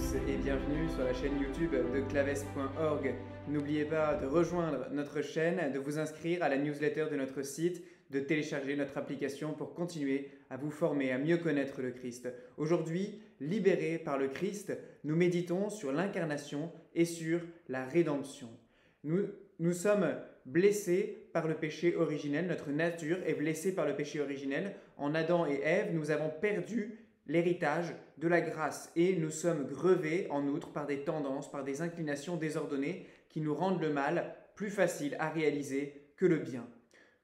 et bienvenue sur la chaîne YouTube de claves.org. N'oubliez pas de rejoindre notre chaîne, de vous inscrire à la newsletter de notre site, de télécharger notre application pour continuer à vous former à mieux connaître le Christ. Aujourd'hui, libérés par le Christ, nous méditons sur l'incarnation et sur la rédemption. Nous, nous sommes blessés par le péché originel, notre nature est blessée par le péché originel. En Adam et Ève, nous avons perdu l'héritage de la grâce et nous sommes grevés en outre par des tendances, par des inclinations désordonnées qui nous rendent le mal plus facile à réaliser que le bien.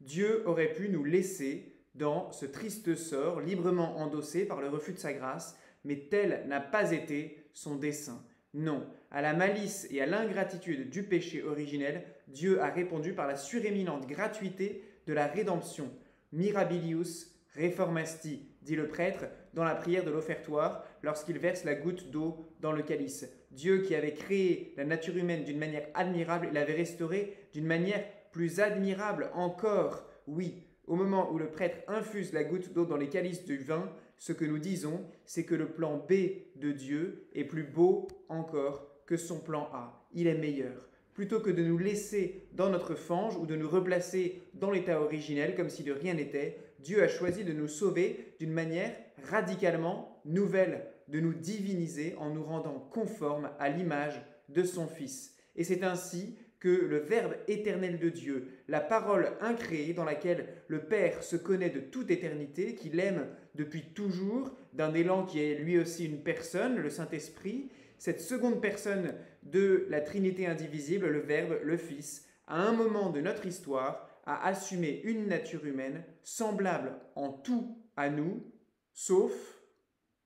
Dieu aurait pu nous laisser dans ce triste sort, librement endossé par le refus de sa grâce, mais tel n'a pas été son dessein. Non, à la malice et à l'ingratitude du péché originel, Dieu a répondu par la suréminente gratuité de la rédemption. Mirabilius reformasti, dit le prêtre dans la prière de l'offertoire lorsqu'il verse la goutte d'eau dans le calice. Dieu qui avait créé la nature humaine d'une manière admirable, l'avait restaurée d'une manière plus admirable encore. Oui, au moment où le prêtre infuse la goutte d'eau dans les calices du vin, ce que nous disons, c'est que le plan B de Dieu est plus beau encore que son plan A. Il est meilleur. Plutôt que de nous laisser dans notre fange ou de nous replacer dans l'état originel comme si de rien n'était, Dieu a choisi de nous sauver d'une manière radicalement nouvelle, de nous diviniser en nous rendant conformes à l'image de son Fils. Et c'est ainsi que le Verbe éternel de Dieu, la parole incréée dans laquelle le Père se connaît de toute éternité, qu'il aime depuis toujours, d'un élan qui est lui aussi une personne, le Saint-Esprit, cette seconde personne de la Trinité indivisible, le Verbe, le Fils, à un moment de notre histoire, a assumé une nature humaine semblable en tout à nous, sauf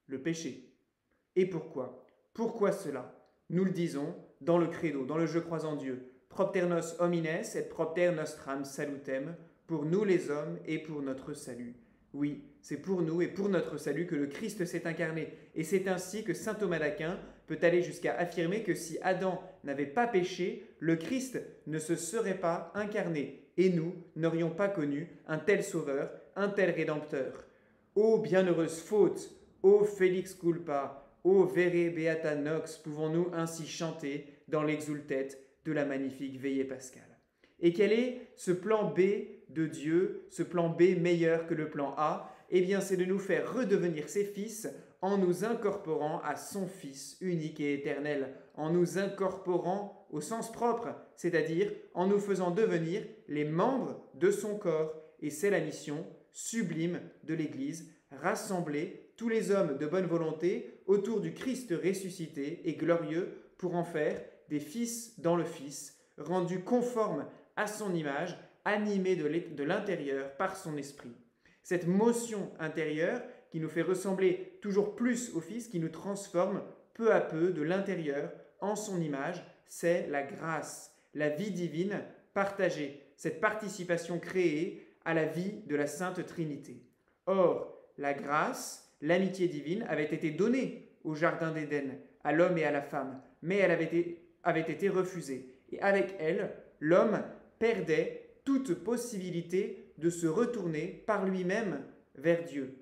le péché. Et pourquoi? Pourquoi cela? Nous le disons dans le credo, dans le Je crois en Dieu. Propter nos homines et propter nostram salutem, pour nous les hommes et pour notre salut. Oui, c'est pour nous et pour notre salut que le Christ s'est incarné. Et c'est ainsi que saint Thomas d'Aquin peut aller jusqu'à affirmer que si Adam n'avait pas péché, le Christ ne se serait pas incarné. Et nous n'aurions pas connu un tel sauveur, un tel rédempteur. Ô bienheureuse faute, ô Félix culpa, ô vere beata nox, pouvons-nous ainsi chanter dans l'exultet de la magnifique veillée pascale? Et quel est ce plan B de Dieu, ce plan B meilleur que le plan A? Eh bien, c'est de nous faire redevenir ses fils en nous incorporant à son Fils unique et éternel, en nous incorporant au sens propre, c'est-à-dire en nous faisant devenir les membres de son corps. Et c'est la mission sublime de l'Église, rassembler tous les hommes de bonne volonté autour du Christ ressuscité et glorieux pour en faire des fils dans le Fils, rendus conformes à son image, animés de l'intérieur par son esprit. Cette motion intérieure qui nous fait ressembler toujours plus au Fils, qui nous transforme peu à peu de l'intérieur en son image, c'est la grâce, la vie divine partagée, cette participation créée à la vie de la Sainte Trinité. Or, la grâce, l'amitié divine avait été donnée au Jardin d'Éden, à l'homme et à la femme, mais elle avait été, avait été refusée. Et avec elle, l'homme perdait toute possibilité de se retourner par lui-même vers Dieu.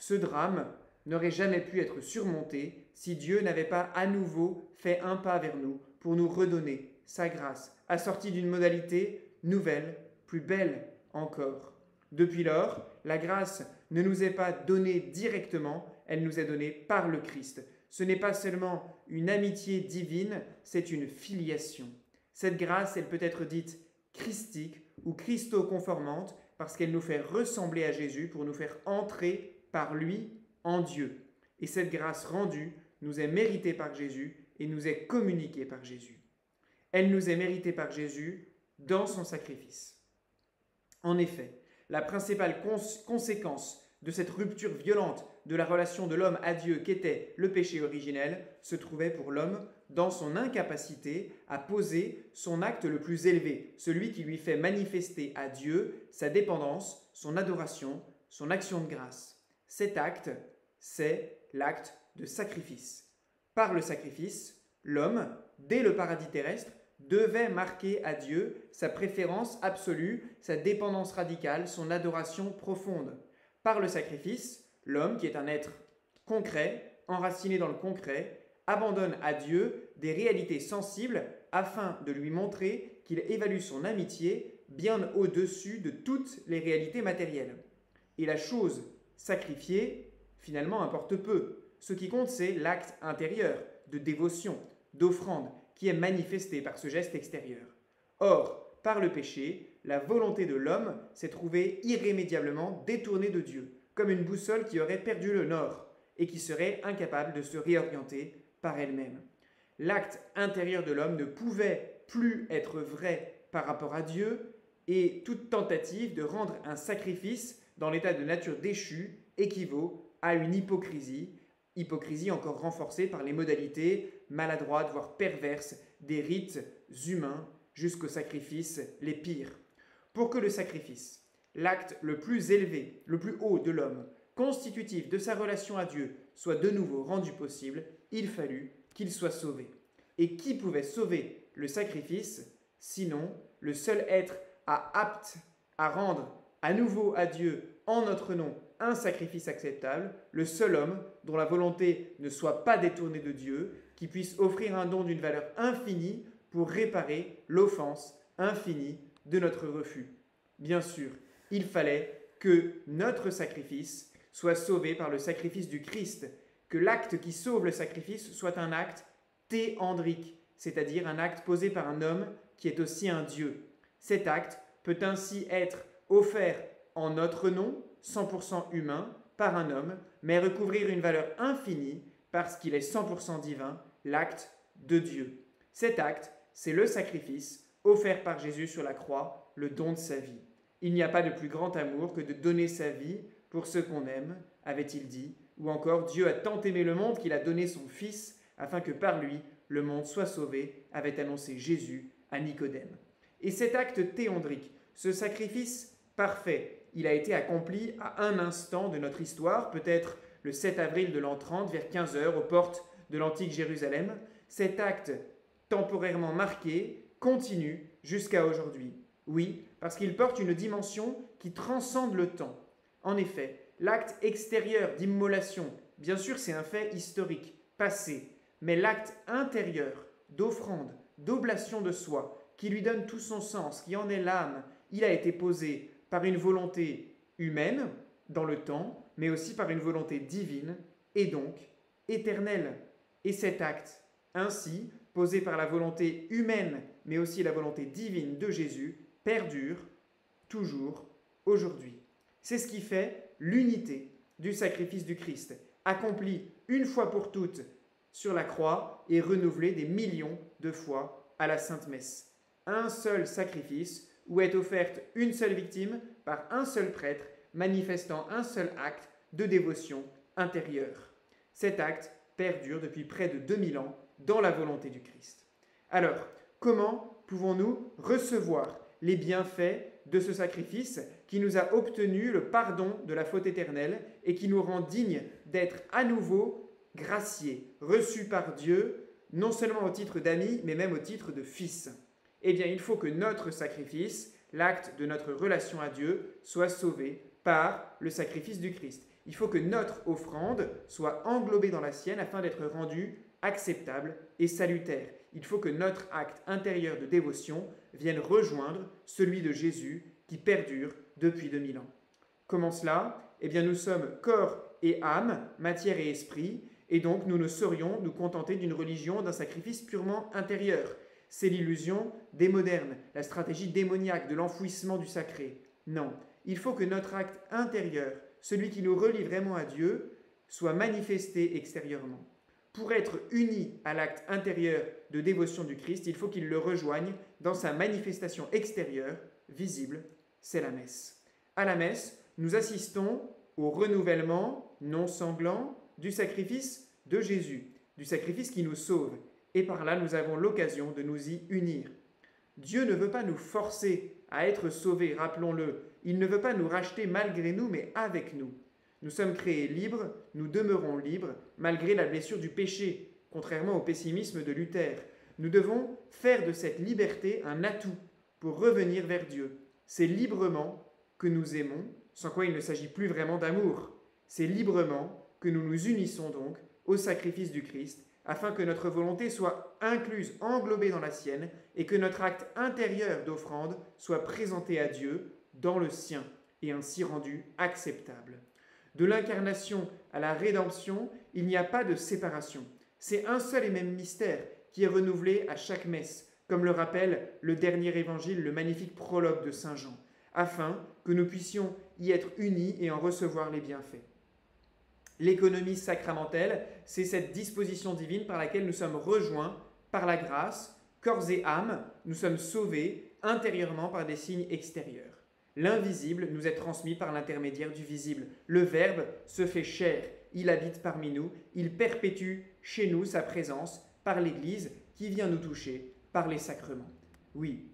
Ce drame n'aurait jamais pu être surmonté si Dieu n'avait pas à nouveau fait un pas vers nous pour nous redonner sa grâce, assortie d'une modalité nouvelle, plus belle encore. Depuis lors, la grâce ne nous est pas donnée directement, elle nous est donnée par le Christ. Ce n'est pas seulement une amitié divine, c'est une filiation. Cette grâce, elle peut être dite christique ou christo-conformante parce qu'elle nous fait ressembler à Jésus pour nous faire entrer par lui en Dieu. Et cette grâce rendue nous est méritée par Jésus et nous est communiquée par Jésus. Elle nous est méritée par Jésus dans son sacrifice. En effet, la principale conséquence de cette rupture violente de la relation de l'homme à Dieu qu'était le péché originel se trouvait pour l'homme dans son incapacité à poser son acte le plus élevé, celui qui lui fait manifester à Dieu sa dépendance, son adoration, son action de grâce. Cet acte, c'est l'acte de sacrifice. Par le sacrifice, l'homme, dès le paradis terrestre, devait marquer à Dieu sa préférence absolue, sa dépendance radicale, son adoration profonde. Par le sacrifice, l'homme, qui est un être concret, enraciné dans le concret, abandonne à Dieu des réalités sensibles afin de lui montrer qu'il évalue son amitié bien au-dessus de toutes les réalités matérielles. Et la chose sacrifiée, finalement, importe peu. Ce qui compte, c'est l'acte intérieur de dévotion, d'offrande, qui est manifesté par ce geste extérieur. Or, par le péché, la volonté de l'homme s'est trouvée irrémédiablement détournée de Dieu, comme une boussole qui aurait perdu le nord et qui serait incapable de se réorienter par elle-même. L'acte intérieur de l'homme ne pouvait plus être vrai par rapport à Dieu et toute tentative de rendre un sacrifice dans l'état de nature déchu équivaut à une hypocrisie, hypocrisie encore renforcée par les modalités maladroites, voire perverses, des rites humains jusqu'aux sacrifices les pires. Pour que le sacrifice, l'acte le plus élevé, le plus haut de l'homme, constitutif de sa relation à Dieu, soit de nouveau rendu possible, il fallut qu'il soit sauvé. Et qui pouvait sauver le sacrifice, sinon le seul être apte à rendre à nouveau à Dieu en notre nom un sacrifice acceptable, le seul homme dont la volonté ne soit pas détournée de Dieu, qui puisse offrir un don d'une valeur infinie pour réparer l'offense infinie de notre refus. Bien sûr, il fallait que notre sacrifice soit sauvé par le sacrifice du Christ, que l'acte qui sauve le sacrifice soit un acte théandrique, c'est-à-dire un acte posé par un homme qui est aussi un Dieu. Cet acte peut ainsi être offert en notre nom, 100% humain, par un homme, mais recouvrir une valeur infinie parce qu'il est 100% divin, l'acte de Dieu. Cet acte, c'est le sacrifice offert par Jésus sur la croix, le don de sa vie. Il n'y a pas de plus grand amour que de donner sa vie pour ceux qu'on aime, avait-il dit, ou encore Dieu a tant aimé le monde qu'il a donné son Fils afin que par lui le monde soit sauvé, avait annoncé Jésus à Nicodème. Et cet acte théandrique, ce sacrifice parfait, il a été accompli à un instant de notre histoire, peut-être le 7 avril de l'an 30, vers 15 heures, aux portes de l'antique Jérusalem. Cet acte temporairement marqué continue jusqu'à aujourd'hui. Oui, parce qu'il porte une dimension qui transcende le temps. En effet, l'acte extérieur d'immolation, bien sûr c'est un fait historique, passé, mais l'acte intérieur d'offrande, d'oblation de soi, qui lui donne tout son sens, qui en est l'âme, il a été posé par une volonté humaine dans le temps, mais aussi par une volonté divine et donc éternelle. Et cet acte, ainsi, posé par la volonté humaine, mais aussi la volonté divine de Jésus, perdure toujours aujourd'hui. C'est ce qui fait l'unité du sacrifice du Christ, accompli une fois pour toutes sur la croix et renouvelé des millions de fois à la Sainte Messe. Un seul sacrifice où est offerte une seule victime par un seul prêtre manifestant un seul acte de dévotion intérieure. Cet acte perdure depuis près de 2000 ans dans la volonté du Christ. Alors, comment pouvons-nous recevoir les bienfaits de ce sacrifice qui nous a obtenu le pardon de la faute éternelle et qui nous rend dignes d'être à nouveau graciés, reçus par Dieu, non seulement au titre d'amis, mais même au titre de fils? Eh bien, il faut que notre sacrifice, l'acte de notre relation à Dieu, soit sauvé par le sacrifice du Christ. Il faut que notre offrande soit englobée dans la sienne afin d'être rendue acceptable et salutaire. Il faut que notre acte intérieur de dévotion vienne rejoindre celui de Jésus qui perdure depuis 2000 ans. Comment cela? Eh bien nous sommes corps et âme, matière et esprit, et donc nous ne saurions nous contenter d'une religion, d'un sacrifice purement intérieur. C'est l'illusion des modernes, la stratégie démoniaque de l'enfouissement du sacré. Non, il faut que notre acte intérieur, celui qui nous relie vraiment à Dieu, soit manifesté extérieurement. Pour être uni à l'acte intérieur de dévotion du Christ, il faut qu'il le rejoigne dans sa manifestation extérieure, visible, c'est la messe. À la messe, nous assistons au renouvellement non sanglant du sacrifice de Jésus, du sacrifice qui nous sauve, et par là nous avons l'occasion de nous y unir. Dieu ne veut pas nous forcer à être sauvés, rappelons-le, il ne veut pas nous racheter malgré nous, mais avec nous. Nous sommes créés libres, nous demeurons libres, malgré la blessure du péché, contrairement au pessimisme de Luther. Nous devons faire de cette liberté un atout pour revenir vers Dieu. C'est librement que nous aimons, sans quoi il ne s'agit plus vraiment d'amour. C'est librement que nous nous unissons donc au sacrifice du Christ afin que notre volonté soit incluse, englobée dans la sienne, et que notre acte intérieur d'offrande soit présenté à Dieu dans le sien, et ainsi rendu acceptable. De l'incarnation à la rédemption, il n'y a pas de séparation. C'est un seul et même mystère qui est renouvelé à chaque messe, comme le rappelle le dernier évangile, le magnifique prologue de Saint Jean, afin que nous puissions y être unis et en recevoir les bienfaits. L'économie sacramentelle, c'est cette disposition divine par laquelle nous sommes rejoints par la grâce, corps et âme, nous sommes sauvés intérieurement par des signes extérieurs. L'invisible nous est transmis par l'intermédiaire du visible. Le Verbe se fait chair, il habite parmi nous, il perpétue chez nous sa présence par l'Église qui vient nous toucher par les sacrements. Oui.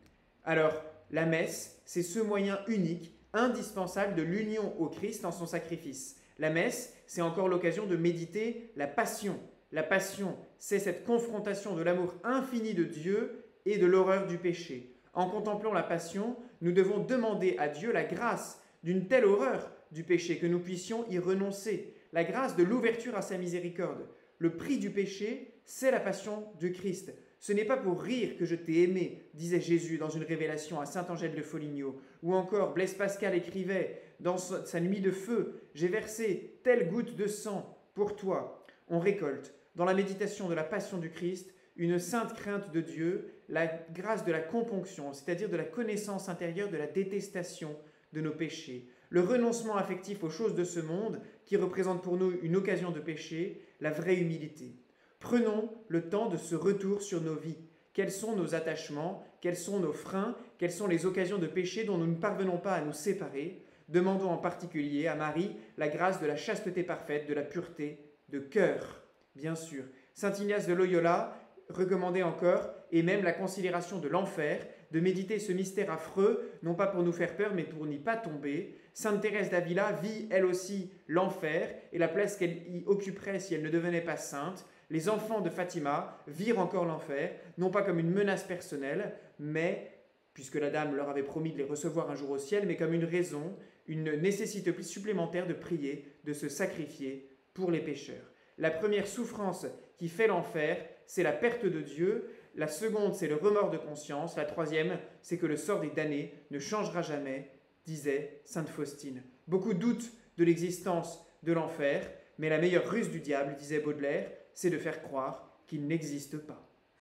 Alors, la messe, c'est ce moyen unique, indispensable de l'union au Christ en son sacrifice. La messe, c'est encore l'occasion de méditer la passion. La passion, c'est cette confrontation de l'amour infini de Dieu et de l'horreur du péché. En contemplant la passion, nous devons demander à Dieu la grâce d'une telle horreur du péché que nous puissions y renoncer, la grâce de l'ouverture à sa miséricorde. Le prix du péché, c'est la passion de Christ. Ce n'est pas pour rire que je t'ai aimé, disait Jésus dans une révélation à Saint-Angèle de Foligno, ou encore Blaise Pascal écrivait dans sa nuit de feu, j'ai versé telle goutte de sang pour toi. On récolte, dans la méditation de la passion du Christ, une sainte crainte de Dieu, la grâce de la componction, c'est-à-dire de la connaissance intérieure de la détestation de nos péchés, le renoncement affectif aux choses de ce monde, qui représente pour nous une occasion de péché, la vraie humilité. Prenons le temps de ce retour sur nos vies. Quels sont nos attachements? Quels sont nos freins? Quelles sont les occasions de péché dont nous ne parvenons pas à nous séparer? Demandons en particulier à Marie la grâce de la chasteté parfaite, de la pureté de cœur, bien sûr. Saint Ignace de Loyola recommandait encore, et même la considération de l'enfer, de méditer ce mystère affreux, non pas pour nous faire peur, mais pour n'y pas tomber. Sainte Thérèse d'Avila vit elle aussi l'enfer et la place qu'elle y occuperait si elle ne devenait pas sainte. Les enfants de Fatima virent encore l'enfer, non pas comme une menace personnelle, mais, puisque la dame leur avait promis de les recevoir un jour au ciel, mais comme une raison, une nécessité supplémentaire de prier, de se sacrifier pour les pécheurs. La première souffrance qui fait l'enfer, c'est la perte de Dieu. La seconde, c'est le remords de conscience. La troisième, c'est que le sort des damnés ne changera jamais, disait Sainte Faustine. Beaucoup doutent de l'existence de l'enfer, mais la meilleure ruse du diable, disait Baudelaire, c'est de faire croire qu'il n'existe pas.